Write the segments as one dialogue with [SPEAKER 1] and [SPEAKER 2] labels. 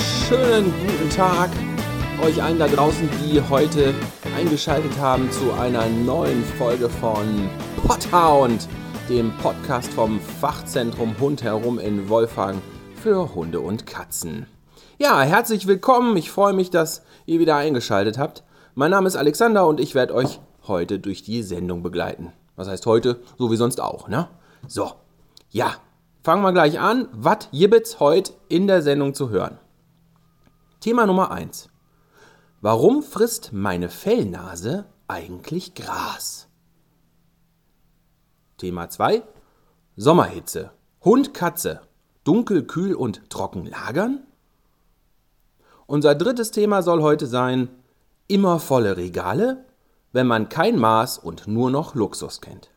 [SPEAKER 1] schönen guten Tag euch allen da draußen, die heute eingeschaltet haben zu einer neuen Folge von Podhound, dem Podcast vom Fachzentrum Hund herum in Wolfhagen für Hunde und Katzen. Ja, herzlich willkommen. Ich freue mich, dass ihr wieder eingeschaltet habt. Mein Name ist Alexander und ich werde euch heute durch die Sendung begleiten. Was heißt heute? So wie sonst auch, ne? So, ja, fangen wir gleich an. Was gibt's heute in der Sendung zu hören? Thema Nummer 1. Warum frisst meine Fellnase eigentlich Gras? Thema 2. Sommerhitze. Hund, Katze. Dunkel, kühl und trocken lagern? Unser drittes Thema soll heute sein immer volle Regale, wenn man kein Maß und nur noch Luxus kennt.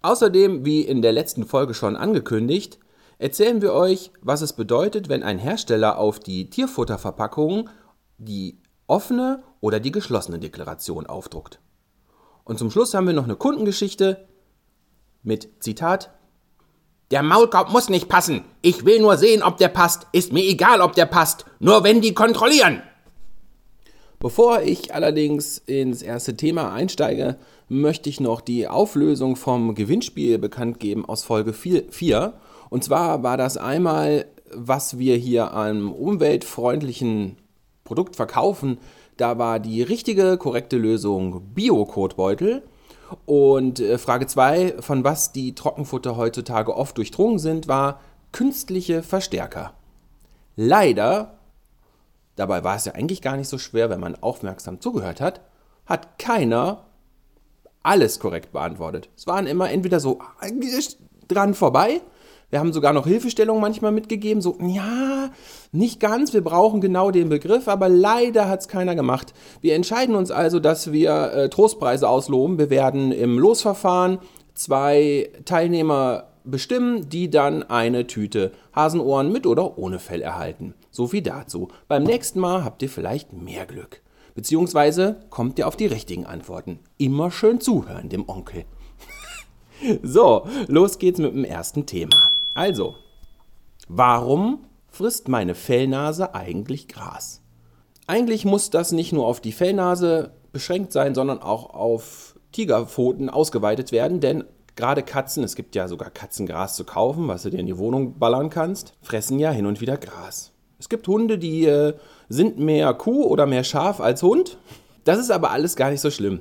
[SPEAKER 1] Außerdem, wie in der letzten Folge schon angekündigt, erzählen wir euch, was es bedeutet, wenn ein Hersteller auf die Tierfutterverpackung die offene oder die geschlossene Deklaration aufdruckt. Und zum Schluss haben wir noch eine Kundengeschichte mit Zitat. Der Maulkorb muss nicht passen. Ich will nur sehen, ob der passt. Ist mir egal, ob der passt. Nur wenn die kontrollieren. Bevor ich allerdings ins erste Thema einsteige, möchte ich noch die Auflösung vom Gewinnspiel bekannt geben aus Folge 4. Und zwar war das einmal, was wir hier am umweltfreundlichen Produkt verkaufen. Da war die richtige, korrekte Lösung Bio-Kotbeutel. Und äh, Frage 2, von was die Trockenfutter heutzutage oft durchdrungen sind, war künstliche Verstärker. Leider dabei war es ja eigentlich gar nicht so schwer, wenn man aufmerksam zugehört hat, hat keiner alles korrekt beantwortet. Es waren immer entweder so dran vorbei, wir haben sogar noch Hilfestellungen manchmal mitgegeben, so, ja, nicht ganz, wir brauchen genau den Begriff, aber leider hat es keiner gemacht. Wir entscheiden uns also, dass wir äh, Trostpreise ausloben. Wir werden im Losverfahren zwei Teilnehmer bestimmen, die dann eine Tüte Hasenohren mit oder ohne Fell erhalten. So viel dazu. Beim nächsten Mal habt ihr vielleicht mehr Glück. Beziehungsweise kommt ihr auf die richtigen Antworten. Immer schön zuhören dem Onkel. so, los geht's mit dem ersten Thema. Also, warum frisst meine Fellnase eigentlich Gras? Eigentlich muss das nicht nur auf die Fellnase beschränkt sein, sondern auch auf Tigerpfoten ausgeweitet werden, denn Gerade Katzen, es gibt ja sogar Katzengras zu kaufen, was du dir in die Wohnung ballern kannst, fressen ja hin und wieder Gras. Es gibt Hunde, die äh, sind mehr Kuh oder mehr Schaf als Hund. Das ist aber alles gar nicht so schlimm.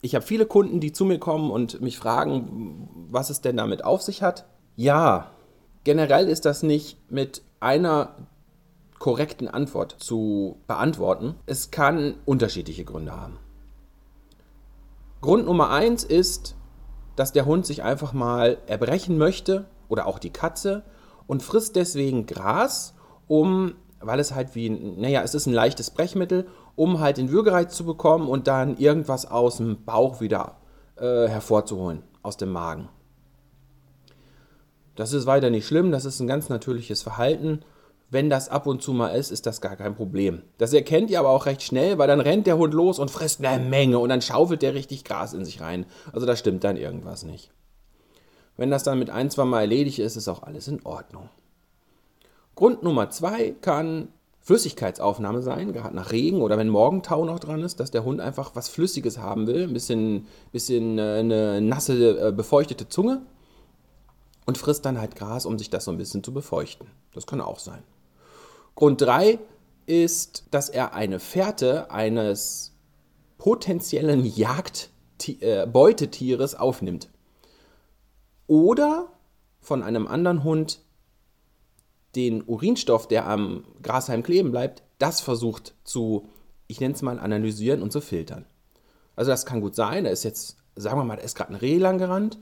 [SPEAKER 1] Ich habe viele Kunden, die zu mir kommen und mich fragen, was es denn damit auf sich hat. Ja, generell ist das nicht mit einer korrekten Antwort zu beantworten. Es kann unterschiedliche Gründe haben. Grund Nummer eins ist, dass der Hund sich einfach mal erbrechen möchte oder auch die Katze und frisst deswegen Gras, um, weil es halt wie, naja, es ist ein leichtes Brechmittel, um halt den Würgereiz zu bekommen und dann irgendwas aus dem Bauch wieder äh, hervorzuholen, aus dem Magen. Das ist weiter nicht schlimm, das ist ein ganz natürliches Verhalten wenn das ab und zu mal ist, ist das gar kein Problem. Das erkennt ihr aber auch recht schnell, weil dann rennt der Hund los und frisst eine Menge und dann schaufelt der richtig Gras in sich rein. Also da stimmt dann irgendwas nicht. Wenn das dann mit ein, zwei Mal erledigt ist, ist auch alles in Ordnung. Grund Nummer zwei kann Flüssigkeitsaufnahme sein, gerade nach Regen oder wenn Morgentau noch dran ist, dass der Hund einfach was Flüssiges haben will, ein bisschen, bisschen äh, eine nasse, äh, befeuchtete Zunge und frisst dann halt Gras, um sich das so ein bisschen zu befeuchten. Das kann auch sein. Grund 3 ist, dass er eine Fährte eines potenziellen Jagdbeutetieres äh, aufnimmt. Oder von einem anderen Hund den Urinstoff, der am Grashalm kleben bleibt, das versucht zu, ich nenne es mal, analysieren und zu filtern. Also das kann gut sein, da ist jetzt, sagen wir mal, da ist gerade ein Reh lang gerannt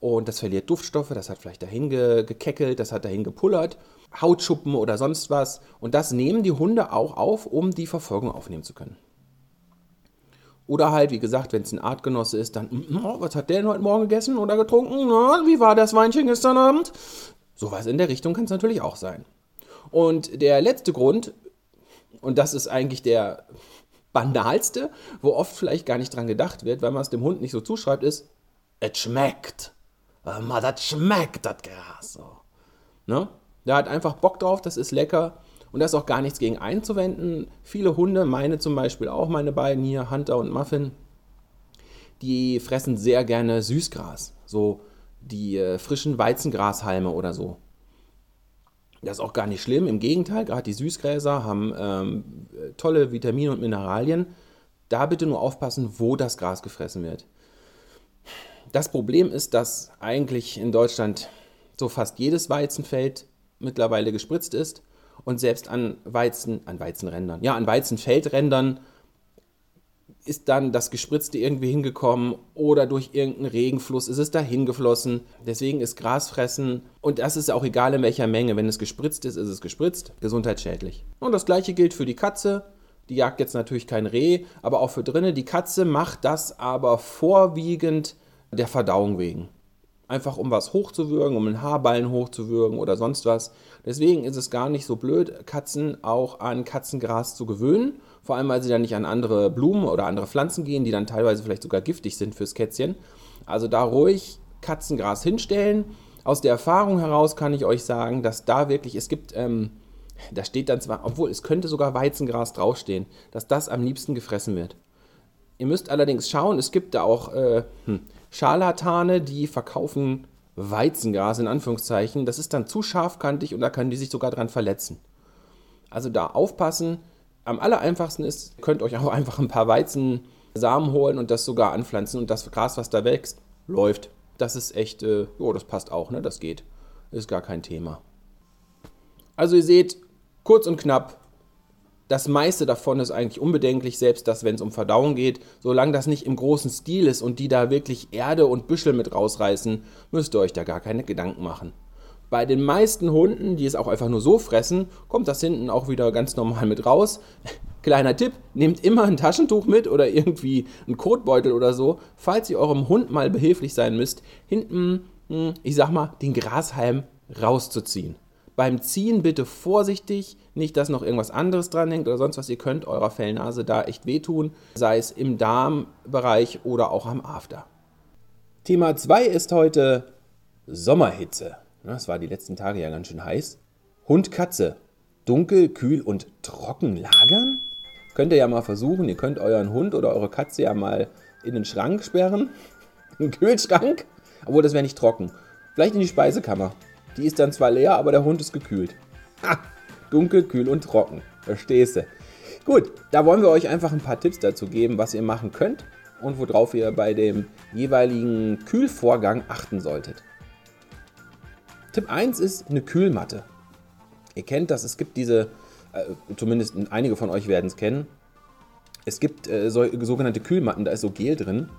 [SPEAKER 1] und das verliert Duftstoffe, das hat vielleicht dahin gekeckelt, das hat dahin gepullert Hautschuppen oder sonst was. Und das nehmen die Hunde auch auf, um die Verfolgung aufnehmen zu können. Oder halt, wie gesagt, wenn es ein Artgenosse ist, dann, hm, oh, was hat der denn heute Morgen gegessen oder getrunken? Na, wie war das Weinchen gestern Abend? Sowas in der Richtung kann es natürlich auch sein. Und der letzte Grund, und das ist eigentlich der banalste, wo oft vielleicht gar nicht dran gedacht wird, weil man es dem Hund nicht so zuschreibt, ist, es schmeckt. Das schmeckt, das Gras. So. Ne? Der hat einfach Bock drauf, das ist lecker und da ist auch gar nichts gegen einzuwenden. Viele Hunde, meine zum Beispiel auch, meine beiden hier, Hunter und Muffin, die fressen sehr gerne Süßgras, so die äh, frischen Weizengrashalme oder so. Das ist auch gar nicht schlimm, im Gegenteil, gerade die Süßgräser haben ähm, tolle Vitamine und Mineralien. Da bitte nur aufpassen, wo das Gras gefressen wird. Das Problem ist, dass eigentlich in Deutschland so fast jedes Weizenfeld mittlerweile gespritzt ist und selbst an Weizen, an Weizenrändern, ja, an Weizenfeldrändern ist dann das Gespritzte irgendwie hingekommen oder durch irgendeinen Regenfluss ist es dahin geflossen. Deswegen ist Grasfressen, und das ist auch egal in welcher Menge, wenn es gespritzt ist, ist es gespritzt, gesundheitsschädlich. Und das gleiche gilt für die Katze. Die jagt jetzt natürlich kein Reh, aber auch für drinnen. Die Katze macht das aber vorwiegend der Verdauung wegen. Einfach um was hochzuwürgen, um einen Haarballen hochzuwürgen oder sonst was. Deswegen ist es gar nicht so blöd, Katzen auch an Katzengras zu gewöhnen. Vor allem, weil sie dann nicht an andere Blumen oder andere Pflanzen gehen, die dann teilweise vielleicht sogar giftig sind fürs Kätzchen. Also da ruhig Katzengras hinstellen. Aus der Erfahrung heraus kann ich euch sagen, dass da wirklich, es gibt, ähm, da steht dann zwar, obwohl es könnte sogar Weizengras draufstehen, dass das am liebsten gefressen wird. Ihr müsst allerdings schauen, es gibt da auch äh, hm, Scharlatane, die verkaufen Weizengras in Anführungszeichen. Das ist dann zu scharfkantig und da können die sich sogar dran verletzen. Also da aufpassen. Am aller einfachsten ist, ihr könnt euch auch einfach ein paar Weizensamen holen und das sogar anpflanzen und das Gras, was da wächst, läuft. Das ist echt, äh, jo, das passt auch, ne? Das geht. Ist gar kein Thema. Also ihr seht, kurz und knapp, das meiste davon ist eigentlich unbedenklich, selbst das, wenn es um Verdauung geht. Solange das nicht im großen Stil ist und die da wirklich Erde und Büschel mit rausreißen, müsst ihr euch da gar keine Gedanken machen. Bei den meisten Hunden, die es auch einfach nur so fressen, kommt das hinten auch wieder ganz normal mit raus. Kleiner Tipp, nehmt immer ein Taschentuch mit oder irgendwie einen Kotbeutel oder so, falls ihr eurem Hund mal behilflich sein müsst, hinten, hm, ich sag mal, den Grashalm rauszuziehen. Beim Ziehen bitte vorsichtig, nicht, dass noch irgendwas anderes dran hängt oder sonst was. Ihr könnt eurer Fellnase da echt wehtun, sei es im Darmbereich oder auch am After. Thema 2 ist heute Sommerhitze. Es war die letzten Tage ja ganz schön heiß. Hund, Katze. Dunkel, kühl und trocken lagern? Könnt ihr ja mal versuchen. Ihr könnt euren Hund oder eure Katze ja mal in den Schrank sperren. Einen Kühlschrank. Obwohl, das wäre nicht trocken. Vielleicht in die Speisekammer. Die ist dann zwar leer, aber der Hund ist gekühlt. Ha! Dunkel, kühl und trocken. Verstehst du? Gut, da wollen wir euch einfach ein paar Tipps dazu geben, was ihr machen könnt und worauf ihr bei dem jeweiligen Kühlvorgang achten solltet. Tipp 1 ist eine Kühlmatte. Ihr kennt das, es gibt diese, äh, zumindest einige von euch werden es kennen, es gibt äh, so, sogenannte Kühlmatten, da ist so Gel drin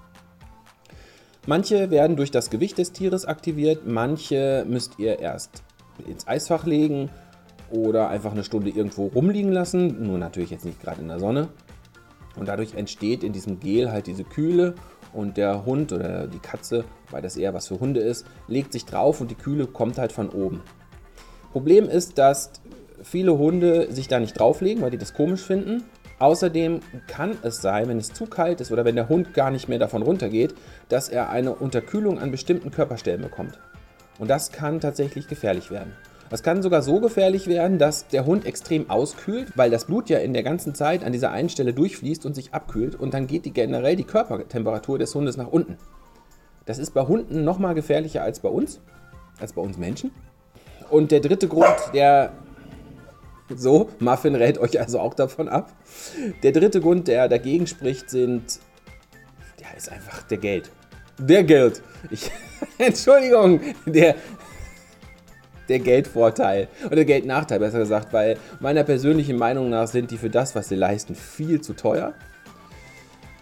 [SPEAKER 1] Manche werden durch das Gewicht des Tieres aktiviert, manche müsst ihr erst ins Eisfach legen oder einfach eine Stunde irgendwo rumliegen lassen, nur natürlich jetzt nicht gerade in der Sonne. Und dadurch entsteht in diesem Gel halt diese Kühle und der Hund oder die Katze, weil das eher was für Hunde ist, legt sich drauf und die Kühle kommt halt von oben. Problem ist, dass viele Hunde sich da nicht drauflegen, weil die das komisch finden Außerdem kann es sein, wenn es zu kalt ist oder wenn der Hund gar nicht mehr davon runtergeht, dass er eine Unterkühlung an bestimmten Körperstellen bekommt. Und das kann tatsächlich gefährlich werden. Das kann sogar so gefährlich werden, dass der Hund extrem auskühlt, weil das Blut ja in der ganzen Zeit an dieser einen Stelle durchfließt und sich abkühlt und dann geht die generell die Körpertemperatur des Hundes nach unten. Das ist bei Hunden nochmal gefährlicher als bei uns, als bei uns Menschen. Und der dritte Grund, der so, Muffin rät euch also auch davon ab. Der dritte Grund, der dagegen spricht, sind, ja, ist einfach der Geld. Der Geld. Ich, Entschuldigung, der, der Geldvorteil oder Geldnachteil, besser gesagt, weil meiner persönlichen Meinung nach sind die für das, was sie leisten, viel zu teuer.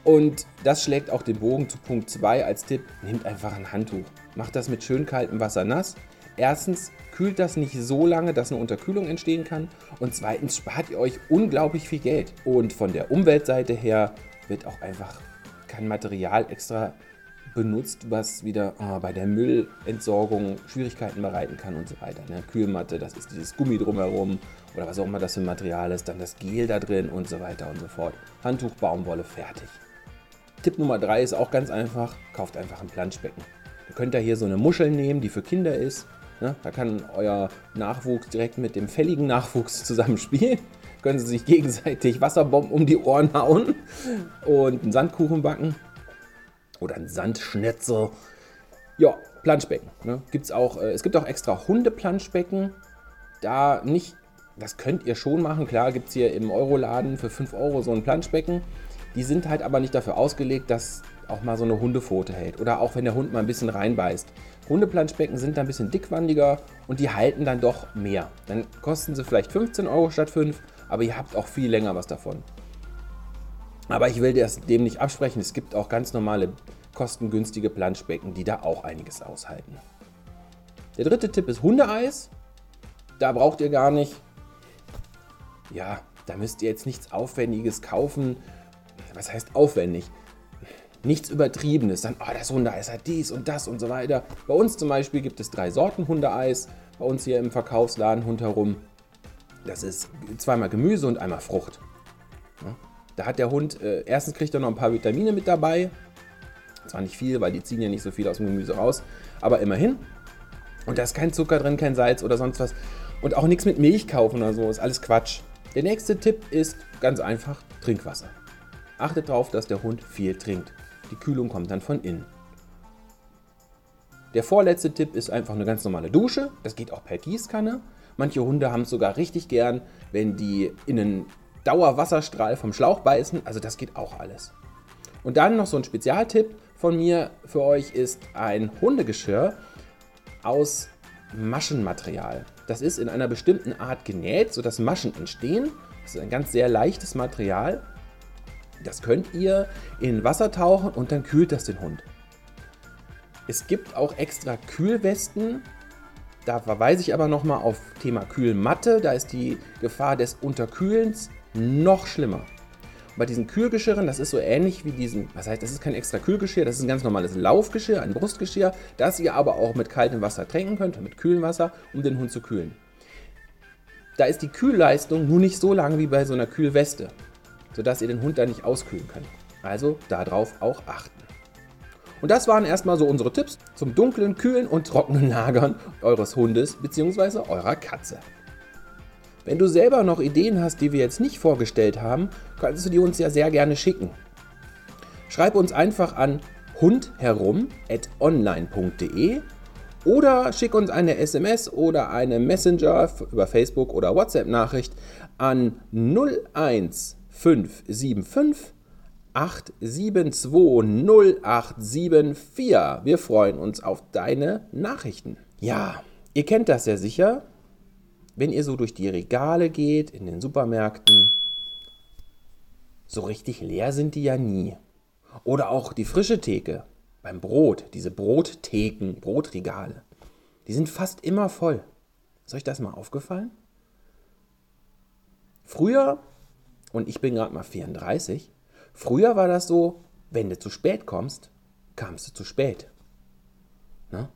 [SPEAKER 1] Und das schlägt auch den Bogen zu Punkt 2 als Tipp, nehmt einfach ein Handtuch. Macht das mit schön kaltem Wasser nass. Erstens kühlt das nicht so lange, dass eine Unterkühlung entstehen kann. Und zweitens spart ihr euch unglaublich viel Geld. Und von der Umweltseite her wird auch einfach kein Material extra benutzt, was wieder oh, bei der Müllentsorgung Schwierigkeiten bereiten kann und so weiter. Ne? Kühlmatte, das ist dieses Gummi drumherum oder was auch immer das für ein Material ist, dann das Gel da drin und so weiter und so fort. Handtuch, Baumwolle, fertig. Tipp Nummer 3 ist auch ganz einfach, kauft einfach ein Planschbecken. Ihr könnt da hier so eine Muschel nehmen, die für Kinder ist Ne? Da kann euer Nachwuchs direkt mit dem fälligen Nachwuchs zusammen spielen. Können sie sich gegenseitig Wasserbomben um die Ohren hauen und einen Sandkuchen backen. Oder einen Sandschnitzel. Ja, Planschbecken. Ne? Gibt's auch, äh, es gibt auch extra Hundeplanschbecken. Da nicht, das könnt ihr schon machen. Klar, gibt es hier im Euroladen für 5 Euro so ein Planschbecken. Die sind halt aber nicht dafür ausgelegt, dass auch mal so eine Hundepfote hält. Oder auch wenn der Hund mal ein bisschen reinbeißt. Hundeplanschbecken sind da ein bisschen dickwandiger und die halten dann doch mehr. Dann kosten sie vielleicht 15 Euro statt 5, aber ihr habt auch viel länger was davon. Aber ich will das dem nicht absprechen. Es gibt auch ganz normale kostengünstige Planschbecken, die da auch einiges aushalten. Der dritte Tipp ist Hundeeis. Da braucht ihr gar nicht, ja, da müsst ihr jetzt nichts Aufwendiges kaufen. Was heißt aufwendig? Nichts Übertriebenes. Dann, oh, das Hundeeis hat dies und das und so weiter. Bei uns zum Beispiel gibt es drei Sorten Hundeeis. Bei uns hier im Verkaufsladen rundherum. Das ist zweimal Gemüse und einmal Frucht. Da hat der Hund, äh, erstens kriegt er noch ein paar Vitamine mit dabei. Zwar nicht viel, weil die ziehen ja nicht so viel aus dem Gemüse raus, aber immerhin. Und da ist kein Zucker drin, kein Salz oder sonst was. Und auch nichts mit Milch kaufen oder so, ist alles Quatsch. Der nächste Tipp ist ganz einfach Trinkwasser. Achtet darauf, dass der Hund viel trinkt. Die Kühlung kommt dann von innen. Der vorletzte Tipp ist einfach eine ganz normale Dusche. Das geht auch per Gießkanne. Manche Hunde haben es sogar richtig gern, wenn die in einen Dauerwasserstrahl vom Schlauch beißen. Also das geht auch alles. Und dann noch so ein Spezialtipp von mir für euch ist ein Hundegeschirr aus Maschenmaterial. Das ist in einer bestimmten Art genäht, sodass Maschen entstehen. Das ist ein ganz sehr leichtes Material. Das könnt ihr in Wasser tauchen und dann kühlt das den Hund. Es gibt auch extra Kühlwesten. Da verweise ich aber nochmal auf Thema Kühlmatte. Da ist die Gefahr des Unterkühlens noch schlimmer. Bei diesen Kühlgeschirren, das ist so ähnlich wie diesen, was heißt, das ist kein extra Kühlgeschirr, das ist ein ganz normales Laufgeschirr, ein Brustgeschirr, das ihr aber auch mit kaltem Wasser tränken könnt, mit kühlem Wasser, um den Hund zu kühlen. Da ist die Kühlleistung nur nicht so lang wie bei so einer Kühlweste, sodass ihr den Hund da nicht auskühlen könnt. Also darauf auch achten. Und das waren erstmal so unsere Tipps zum dunklen, kühlen und trockenen Lagern eures Hundes bzw. eurer Katze. Wenn du selber noch Ideen hast, die wir jetzt nicht vorgestellt haben, kannst du die uns ja sehr gerne schicken. Schreib uns einfach an hundherum.online.de oder schick uns eine SMS oder eine Messenger über Facebook oder WhatsApp-Nachricht an 01575 872 0874. Wir freuen uns auf deine Nachrichten. Ja, ihr kennt das ja sicher wenn ihr so durch die Regale geht in den Supermärkten, so richtig leer sind die ja nie. Oder auch die frische Theke beim Brot, diese Brottheken, Brotregale, die sind fast immer voll. Ist euch das mal aufgefallen? Früher, und ich bin gerade mal 34, früher war das so, wenn du zu spät kommst, kamst du zu spät. Na?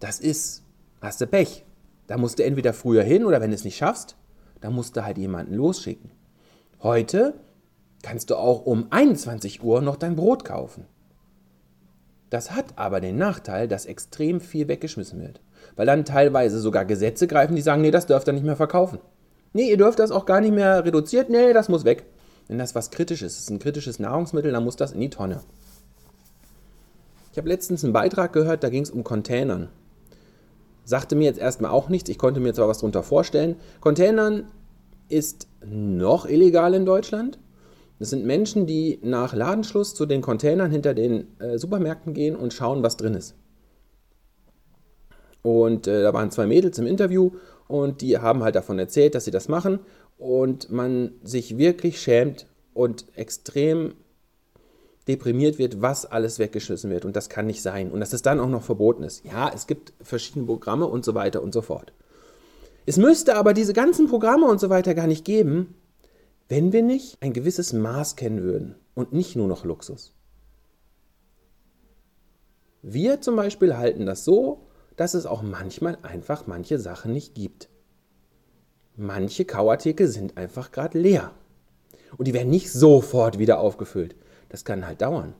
[SPEAKER 1] Das ist, hast du Pech. Da musst du entweder früher hin oder wenn du es nicht schaffst, dann musst du halt jemanden losschicken. Heute kannst du auch um 21 Uhr noch dein Brot kaufen. Das hat aber den Nachteil, dass extrem viel weggeschmissen wird. Weil dann teilweise sogar Gesetze greifen, die sagen, nee, das dürft ihr nicht mehr verkaufen. Nee, ihr dürft das auch gar nicht mehr reduziert, nee, das muss weg. Wenn das was Kritisches ist, ein kritisches Nahrungsmittel, dann muss das in die Tonne. Ich habe letztens einen Beitrag gehört, da ging es um Containern. Sagte mir jetzt erstmal auch nichts, ich konnte mir zwar was darunter vorstellen. Containern ist noch illegal in Deutschland. Das sind Menschen, die nach Ladenschluss zu den Containern hinter den äh, Supermärkten gehen und schauen, was drin ist. Und äh, da waren zwei Mädels im Interview und die haben halt davon erzählt, dass sie das machen und man sich wirklich schämt und extrem deprimiert wird, was alles weggeschmissen wird. Und das kann nicht sein. Und dass es dann auch noch verboten ist. Ja, es gibt verschiedene Programme und so weiter und so fort. Es müsste aber diese ganzen Programme und so weiter gar nicht geben, wenn wir nicht ein gewisses Maß kennen würden und nicht nur noch Luxus. Wir zum Beispiel halten das so, dass es auch manchmal einfach manche Sachen nicht gibt. Manche Kauartikel sind einfach gerade leer. Und die werden nicht sofort wieder aufgefüllt. Das kann halt dauern.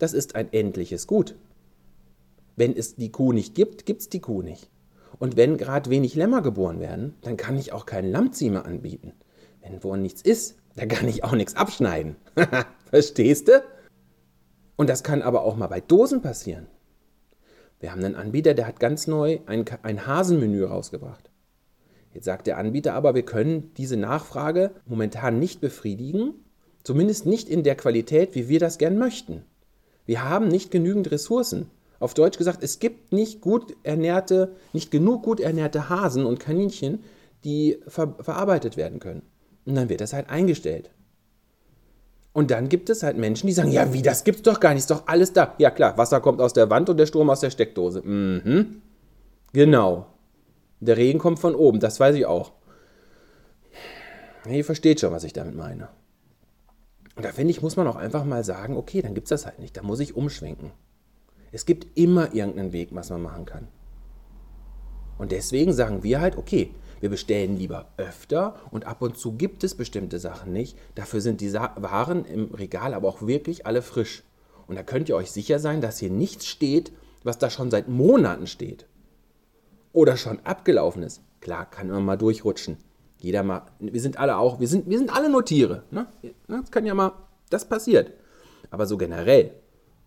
[SPEAKER 1] Das ist ein endliches Gut. Wenn es die Kuh nicht gibt, gibt es die Kuh nicht. Und wenn gerade wenig Lämmer geboren werden, dann kann ich auch keinen Lammziemer anbieten. Wenn wo nichts ist, dann kann ich auch nichts abschneiden. Verstehst du? Und das kann aber auch mal bei Dosen passieren. Wir haben einen Anbieter, der hat ganz neu ein, ein Hasenmenü rausgebracht. Jetzt sagt der Anbieter aber, wir können diese Nachfrage momentan nicht befriedigen, zumindest nicht in der Qualität, wie wir das gern möchten. Wir haben nicht genügend Ressourcen. Auf Deutsch gesagt, es gibt nicht gut ernährte, nicht genug gut ernährte Hasen und Kaninchen, die ver verarbeitet werden können. Und dann wird das halt eingestellt. Und dann gibt es halt Menschen, die sagen, ja, wie, das gibt's doch gar nicht, ist doch alles da. Ja klar, Wasser kommt aus der Wand und der Strom aus der Steckdose. Mhm. Genau. Der Regen kommt von oben, das weiß ich auch. Ihr versteht schon, was ich damit meine. Und da finde ich, muss man auch einfach mal sagen, okay, dann gibt es das halt nicht, da muss ich umschwenken. Es gibt immer irgendeinen Weg, was man machen kann. Und deswegen sagen wir halt, okay, wir bestellen lieber öfter und ab und zu gibt es bestimmte Sachen nicht. Dafür sind die Waren im Regal aber auch wirklich alle frisch. Und da könnt ihr euch sicher sein, dass hier nichts steht, was da schon seit Monaten steht. Oder schon abgelaufen ist. Klar, kann immer mal durchrutschen. Jeder mal, wir sind alle auch, wir sind, wir sind alle nur Tiere. Ne? Das kann ja mal, das passiert. Aber so generell,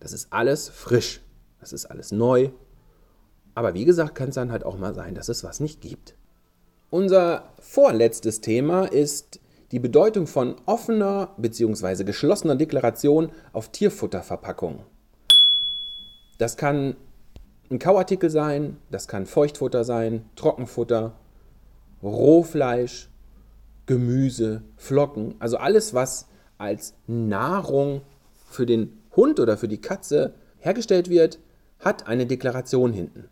[SPEAKER 1] das ist alles frisch. Das ist alles neu. Aber wie gesagt, kann es dann halt auch mal sein, dass es was nicht gibt. Unser vorletztes Thema ist die Bedeutung von offener bzw. geschlossener Deklaration auf Tierfutterverpackungen. Das kann ein Kauartikel sein, das kann Feuchtfutter sein, Trockenfutter, Rohfleisch, Gemüse, Flocken, also alles, was als Nahrung für den Hund oder für die Katze hergestellt wird, hat eine Deklaration hinten.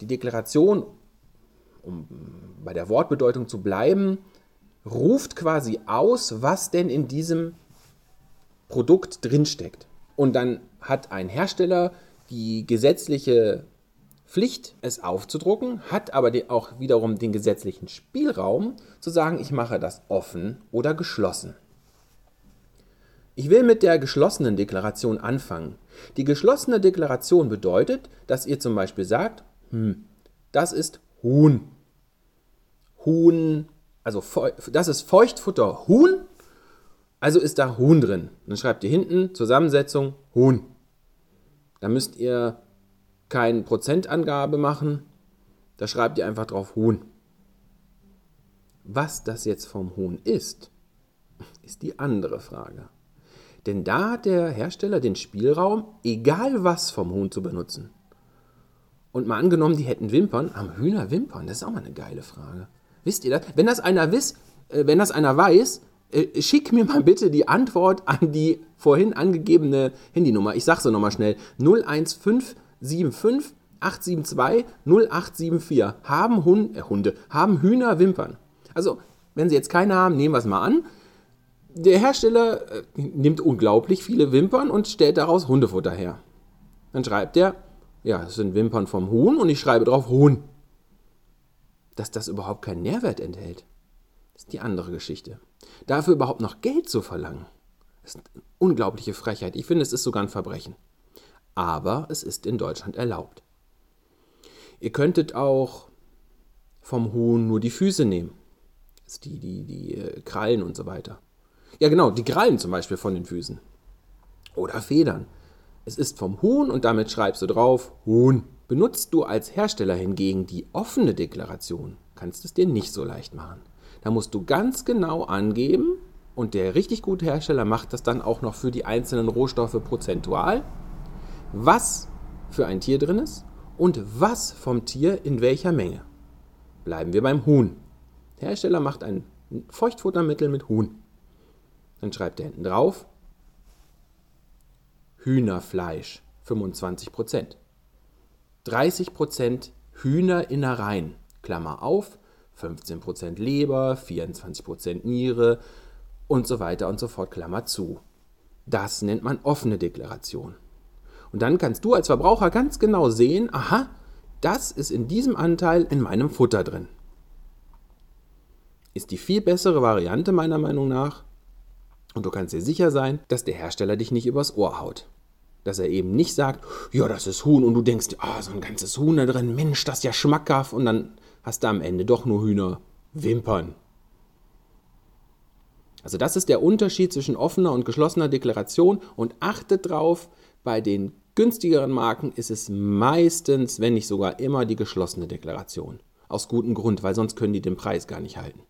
[SPEAKER 1] Die Deklaration um bei der Wortbedeutung zu bleiben, ruft quasi aus, was denn in diesem Produkt drinsteckt. Und dann hat ein Hersteller die gesetzliche Pflicht, es aufzudrucken, hat aber auch wiederum den gesetzlichen Spielraum zu sagen, ich mache das offen oder geschlossen. Ich will mit der geschlossenen Deklaration anfangen. Die geschlossene Deklaration bedeutet, dass ihr zum Beispiel sagt, hm, das ist Huhn. Huhn, also das ist Feuchtfutter Huhn, also ist da Huhn drin. Dann schreibt ihr hinten Zusammensetzung Huhn. Da müsst ihr keine Prozentangabe machen, da schreibt ihr einfach drauf Huhn. Was das jetzt vom Huhn ist, ist die andere Frage. Denn da hat der Hersteller den Spielraum, egal was vom Huhn zu benutzen. Und mal angenommen, die hätten Wimpern, haben Hühner Wimpern? Das ist auch mal eine geile Frage. Wisst ihr das? Wenn das einer, wiss, äh, wenn das einer weiß, äh, schick mir mal bitte die Antwort an die vorhin angegebene Handynummer. Ich sage sie nochmal schnell. 01575 872 0874. Haben Hund, äh, Hunde, haben Hühner Wimpern. Also, wenn sie jetzt keine haben, nehmen wir es mal an. Der Hersteller äh, nimmt unglaublich viele Wimpern und stellt daraus Hundefutter her. Dann schreibt er, ja, es sind Wimpern vom Huhn und ich schreibe drauf Huhn. Dass das überhaupt keinen Nährwert enthält, ist die andere Geschichte. Dafür überhaupt noch Geld zu verlangen, ist eine unglaubliche Frechheit. Ich finde, es ist sogar ein Verbrechen. Aber es ist in Deutschland erlaubt. Ihr könntet auch vom Huhn nur die Füße nehmen. Die, die, die äh, Krallen und so weiter. Ja, genau, die Krallen zum Beispiel von den Füßen. Oder Federn. Es ist vom Huhn und damit schreibst du drauf Huhn. Benutzt du als Hersteller hingegen die offene Deklaration, kannst du es dir nicht so leicht machen. Da musst du ganz genau angeben und der richtig gute Hersteller macht das dann auch noch für die einzelnen Rohstoffe prozentual, was für ein Tier drin ist und was vom Tier in welcher Menge. Bleiben wir beim Huhn. Der Hersteller macht ein Feuchtfuttermittel mit Huhn. Dann schreibt er hinten drauf Hühnerfleisch 25 Prozent. 30% Hühnerinnereien, Klammer auf, 15% Leber, 24% Niere und so weiter und so fort, Klammer zu. Das nennt man offene Deklaration. Und dann kannst du als Verbraucher ganz genau sehen, aha, das ist in diesem Anteil in meinem Futter drin. Ist die viel bessere Variante meiner Meinung nach. Und du kannst dir sicher sein, dass der Hersteller dich nicht übers Ohr haut. Dass er eben nicht sagt, ja, das ist Huhn und du denkst, ah, oh, so ein ganzes Huhn da drin, Mensch, das ist ja schmackhaft und dann hast du am Ende doch nur Hühnerwimpern. Also das ist der Unterschied zwischen offener und geschlossener Deklaration und achtet drauf, bei den günstigeren Marken ist es meistens, wenn nicht sogar immer, die geschlossene Deklaration. Aus gutem Grund, weil sonst können die den Preis gar nicht halten.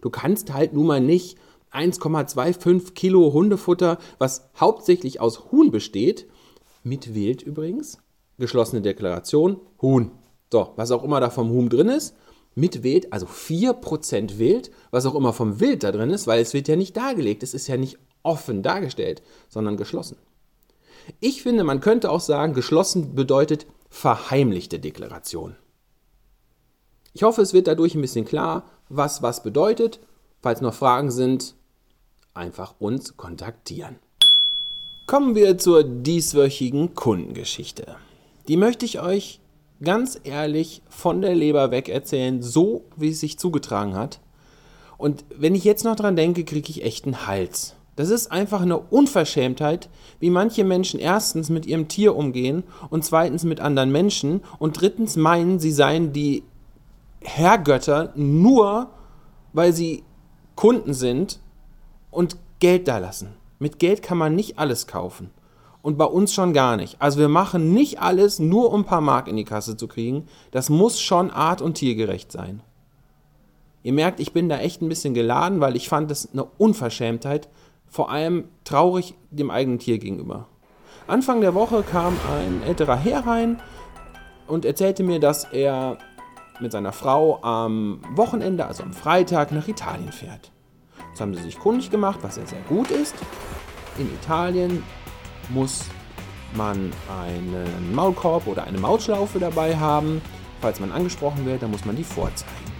[SPEAKER 1] Du kannst halt nun mal nicht 1,25 Kilo Hundefutter, was hauptsächlich aus Huhn besteht, mit Wild übrigens, geschlossene Deklaration, Huhn. So, was auch immer da vom Huhn drin ist, mit Wild, also 4% Wild, was auch immer vom Wild da drin ist, weil es wird ja nicht dargelegt, es ist ja nicht offen dargestellt, sondern geschlossen. Ich finde, man könnte auch sagen, geschlossen bedeutet verheimlichte Deklaration. Ich hoffe, es wird dadurch ein bisschen klar, was was bedeutet. Falls noch Fragen sind, einfach uns kontaktieren. Kommen wir zur dieswöchigen Kundengeschichte. Die möchte ich euch ganz ehrlich von der Leber weg erzählen, so wie es sich zugetragen hat. Und wenn ich jetzt noch dran denke, kriege ich echt einen Hals. Das ist einfach eine Unverschämtheit, wie manche Menschen erstens mit ihrem Tier umgehen und zweitens mit anderen Menschen und drittens meinen, sie seien die Herrgötter nur, weil sie Kunden sind und Geld da lassen. Mit Geld kann man nicht alles kaufen. Und bei uns schon gar nicht. Also wir machen nicht alles nur um ein paar Mark in die Kasse zu kriegen. Das muss schon art- und tiergerecht sein. Ihr merkt, ich bin da echt ein bisschen geladen, weil ich fand das eine Unverschämtheit, vor allem traurig dem eigenen Tier gegenüber. Anfang der Woche kam ein älterer Herr rein und erzählte mir, dass er mit seiner Frau am Wochenende, also am Freitag, nach Italien fährt. Jetzt haben sie sich kundig gemacht, was ja sehr gut ist. In Italien muss man einen Maulkorb oder eine Maulschlaufe dabei haben. Falls man angesprochen wird, dann muss man die vorzeigen.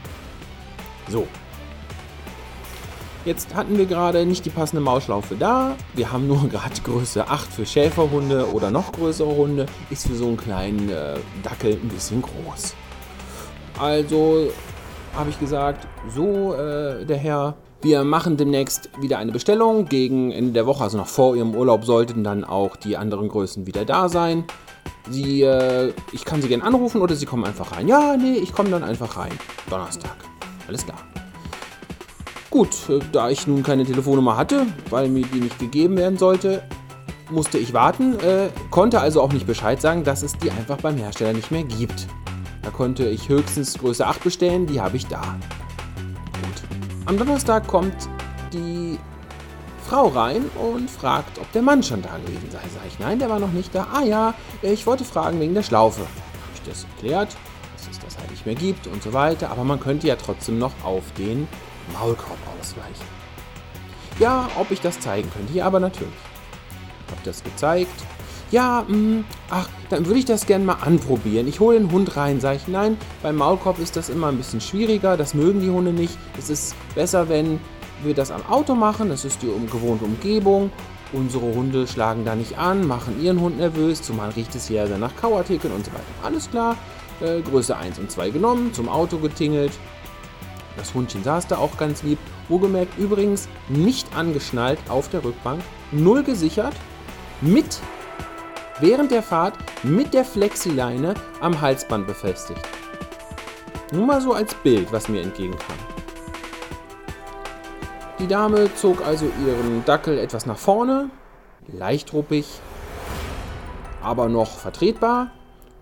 [SPEAKER 1] So, Jetzt hatten wir gerade nicht die passende Maulschlaufe da. Wir haben nur gerade Größe 8 für Schäferhunde oder noch größere Hunde. Ist für so einen kleinen äh, Dackel ein bisschen groß. Also habe ich gesagt, so äh, der Herr, wir machen demnächst wieder eine Bestellung. Gegen Ende der Woche, also noch vor Ihrem Urlaub, sollten dann auch die anderen Größen wieder da sein. Sie, äh, ich kann Sie gerne anrufen oder Sie kommen einfach rein. Ja, nee, ich komme dann einfach rein. Donnerstag. Alles klar. Gut, äh, da ich nun keine Telefonnummer hatte, weil mir die nicht gegeben werden sollte, musste ich warten, äh, konnte also auch nicht Bescheid sagen, dass es die einfach beim Hersteller nicht mehr gibt. Da konnte ich höchstens Größe 8 bestellen, die habe ich da. Am Donnerstag kommt die Frau rein und fragt, ob der Mann schon da gewesen sei. Sag ich, nein, der war noch nicht da. Ah ja, ich wollte fragen wegen der Schlaufe. Habe ich das erklärt, dass es das halt nicht mehr gibt und so weiter. Aber man könnte ja trotzdem noch auf den Maulkorb ausweichen. Ja, ob ich das zeigen könnte. Ja, aber natürlich. Hab das gezeigt. Ja, mh, mm, ach, dann würde ich das gerne mal anprobieren. Ich hole den Hund rein, sage ich. Nein, beim Maulkorb ist das immer ein bisschen schwieriger. Das mögen die Hunde nicht. Es ist besser, wenn wir das am Auto machen. Das ist die gewohnte Umgebung. Unsere Hunde schlagen da nicht an, machen ihren Hund nervös, zumal riecht es hier sehr nach Kauartikeln und so weiter. Alles klar, äh, Größe 1 und 2 genommen, zum Auto getingelt, das Hundchen saß da auch ganz lieb. Wohlgemerkt übrigens nicht angeschnallt auf der Rückbank, null gesichert, mit während der Fahrt mit der Flexileine am Halsband befestigt. Nur mal so als Bild, was mir entgegenkam. Die Dame zog also ihren Dackel etwas nach vorne, leicht ruppig, aber noch vertretbar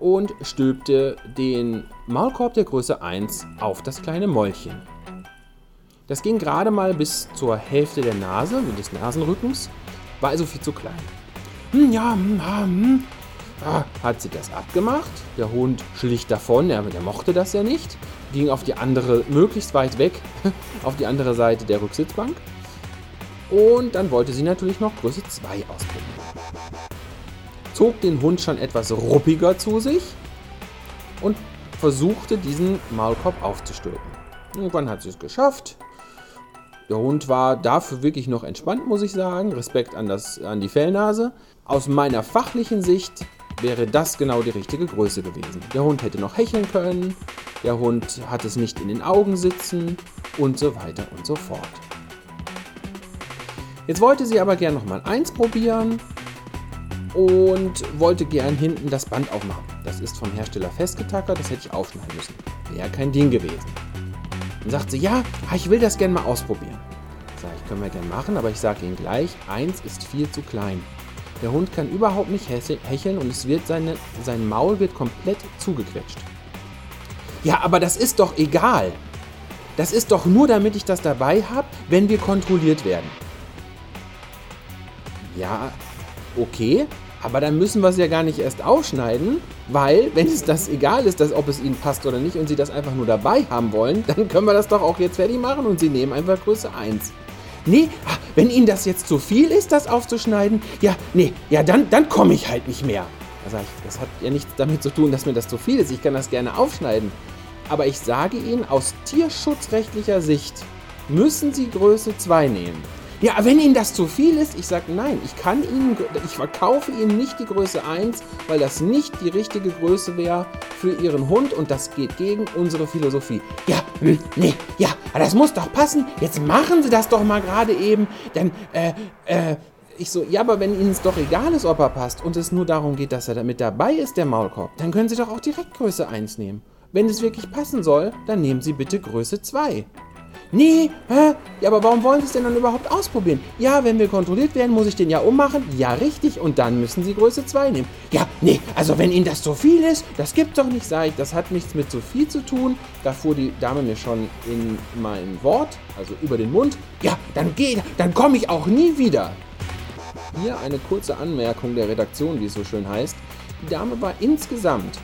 [SPEAKER 1] und stülpte den Maulkorb der Größe 1 auf das kleine Mäulchen. Das ging gerade mal bis zur Hälfte der Nase, des Nasenrückens, war also viel zu klein. Hm, ja, hm, hm. Ah, hat sie das abgemacht. Der Hund schlich davon, der, der mochte das ja nicht. Ging auf die andere, möglichst weit weg, auf die andere Seite der Rücksitzbank. Und dann wollte sie natürlich noch Größe 2 ausprobieren zog den Hund schon etwas ruppiger zu sich und versuchte diesen Maulkorb aufzustülpen. Irgendwann hat sie es geschafft. Der Hund war dafür wirklich noch entspannt, muss ich sagen. Respekt an, das, an die Fellnase. Aus meiner fachlichen Sicht wäre das genau die richtige Größe gewesen. Der Hund hätte noch hecheln können, der Hund hat es nicht in den Augen sitzen und so weiter und so fort. Jetzt wollte sie aber gern noch mal eins probieren und wollte gern hinten das Band aufmachen. Das ist vom Hersteller festgetackert, das hätte ich aufschneiden müssen. Wäre kein Ding gewesen. Dann sagt sie, ja, ich will das gern mal ausprobieren. Können wir gern machen, aber ich sage Ihnen gleich, eins ist viel zu klein. Der Hund kann überhaupt nicht hecheln und es wird seine, sein Maul wird komplett zugequetscht. Ja, aber das ist doch egal. Das ist doch nur, damit ich das dabei habe, wenn wir kontrolliert werden. Ja, okay, aber dann müssen wir es ja gar nicht erst aufschneiden, weil, wenn es das egal ist, dass, ob es Ihnen passt oder nicht und Sie das einfach nur dabei haben wollen, dann können wir das doch auch jetzt fertig machen und Sie nehmen einfach Größe 1. Nee, wenn Ihnen das jetzt zu viel ist, das aufzuschneiden, ja, nee, ja, dann, dann komme ich halt nicht mehr. Da sage ich, das hat ja nichts damit zu tun, dass mir das zu viel ist. Ich kann das gerne aufschneiden. Aber ich sage Ihnen, aus tierschutzrechtlicher Sicht müssen Sie Größe 2 nehmen. Ja, wenn Ihnen das zu viel ist, ich sage nein, ich kann Ihnen, ich verkaufe Ihnen nicht die Größe 1, weil das nicht die richtige Größe wäre für Ihren Hund und das geht gegen unsere Philosophie. Ja, hm, nee, ja, das muss doch passen. Jetzt machen Sie das doch mal gerade eben, denn, äh, äh, ich so, ja, aber wenn Ihnen es doch egal ist, ob er passt und es nur darum geht, dass er damit dabei ist, der Maulkorb, dann können Sie doch auch direkt Größe 1 nehmen. Wenn es wirklich passen soll, dann nehmen Sie bitte Größe 2. Nee, hä? Ja, aber warum wollen Sie es denn dann überhaupt ausprobieren? Ja, wenn wir kontrolliert werden, muss ich den ja ummachen. Ja, richtig. Und dann müssen Sie Größe 2 nehmen. Ja, nee, also wenn Ihnen das zu viel ist, das gibt doch nicht, sag ich. Das hat nichts mit zu viel zu tun. Da fuhr die Dame mir schon in mein Wort, also über den Mund. Ja, dann geh, dann komme ich auch nie wieder. Hier eine kurze Anmerkung der Redaktion, wie es so schön heißt. Die Dame war insgesamt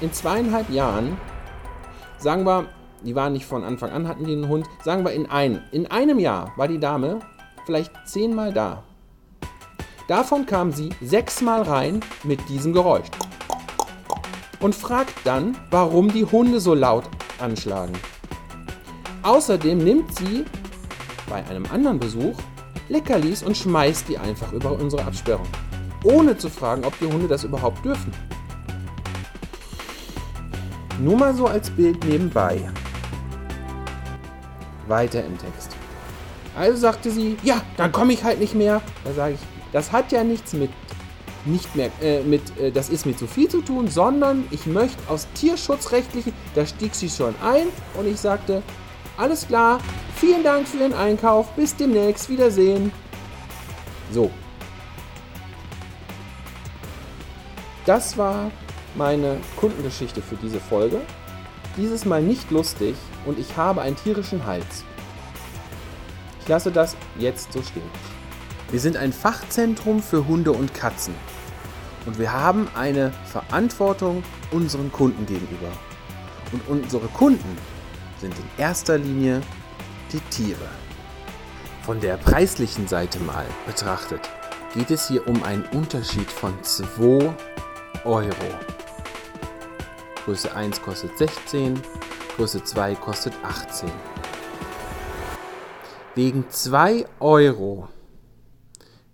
[SPEAKER 1] in zweieinhalb Jahren, sagen wir, die waren nicht von Anfang an, hatten die einen Hund, sagen wir in, ein, in einem Jahr war die Dame vielleicht zehnmal da. Davon kam sie sechsmal rein mit diesem Geräusch und fragt dann, warum die Hunde so laut anschlagen. Außerdem nimmt sie bei einem anderen Besuch Leckerlis und schmeißt die einfach über unsere Absperrung, ohne zu fragen, ob die Hunde das überhaupt dürfen. Nur mal so als Bild nebenbei. Weiter im Text. Also sagte sie, ja, dann komme ich halt nicht mehr. Da sage ich, das hat ja nichts mit nicht mehr äh, mit, äh, das ist mir zu viel zu tun, sondern ich möchte aus tierschutzrechtlichen, da stieg sie schon ein und ich sagte, alles klar, vielen Dank für Ihren Einkauf, bis demnächst, Wiedersehen. So. Das war meine Kundengeschichte für diese Folge. Dieses Mal nicht lustig und ich habe einen tierischen Hals. Ich lasse das jetzt so stehen. Wir sind ein Fachzentrum für Hunde und Katzen und wir haben eine Verantwortung unseren Kunden gegenüber. Und unsere Kunden sind in erster Linie die Tiere. Von der preislichen Seite mal betrachtet geht es hier um einen Unterschied von 2 Euro. Größe 1 kostet 16, Größe 2 kostet 18. Wegen 2 Euro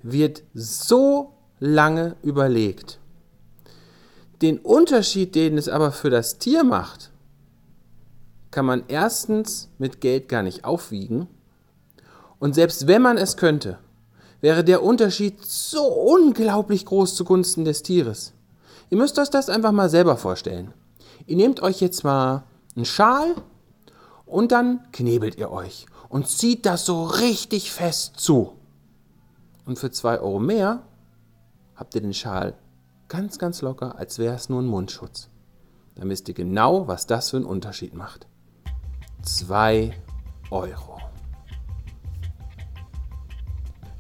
[SPEAKER 1] wird so lange überlegt. Den Unterschied, den es aber für das Tier macht, kann man erstens mit Geld gar nicht aufwiegen. Und selbst wenn man es könnte, wäre der Unterschied so unglaublich groß zugunsten des Tieres. Ihr müsst euch das einfach mal selber vorstellen. Ihr nehmt euch jetzt mal einen Schal und dann knebelt ihr euch und zieht das so richtig fest zu. Und für zwei Euro mehr habt ihr den Schal ganz, ganz locker, als wäre es nur ein Mundschutz. Dann wisst ihr genau, was das für einen Unterschied macht. Zwei Euro.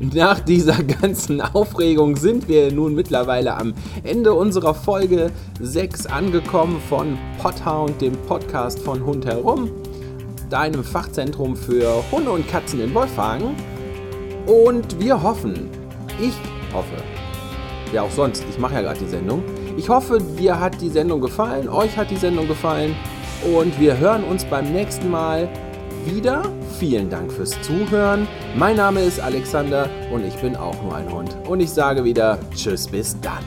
[SPEAKER 1] Nach dieser ganzen Aufregung sind wir nun mittlerweile am Ende unserer Folge 6 angekommen von Podhound, dem Podcast von Hund herum, deinem Fachzentrum für Hunde und Katzen in Wolfhagen. Und wir hoffen, ich hoffe, wer auch sonst, ich mache ja gerade die Sendung, ich hoffe, dir hat die Sendung gefallen, euch hat die Sendung gefallen und wir hören uns beim nächsten Mal wieder. Vielen Dank fürs Zuhören. Mein Name ist Alexander und ich bin auch nur ein Hund. Und ich sage wieder Tschüss, bis dann.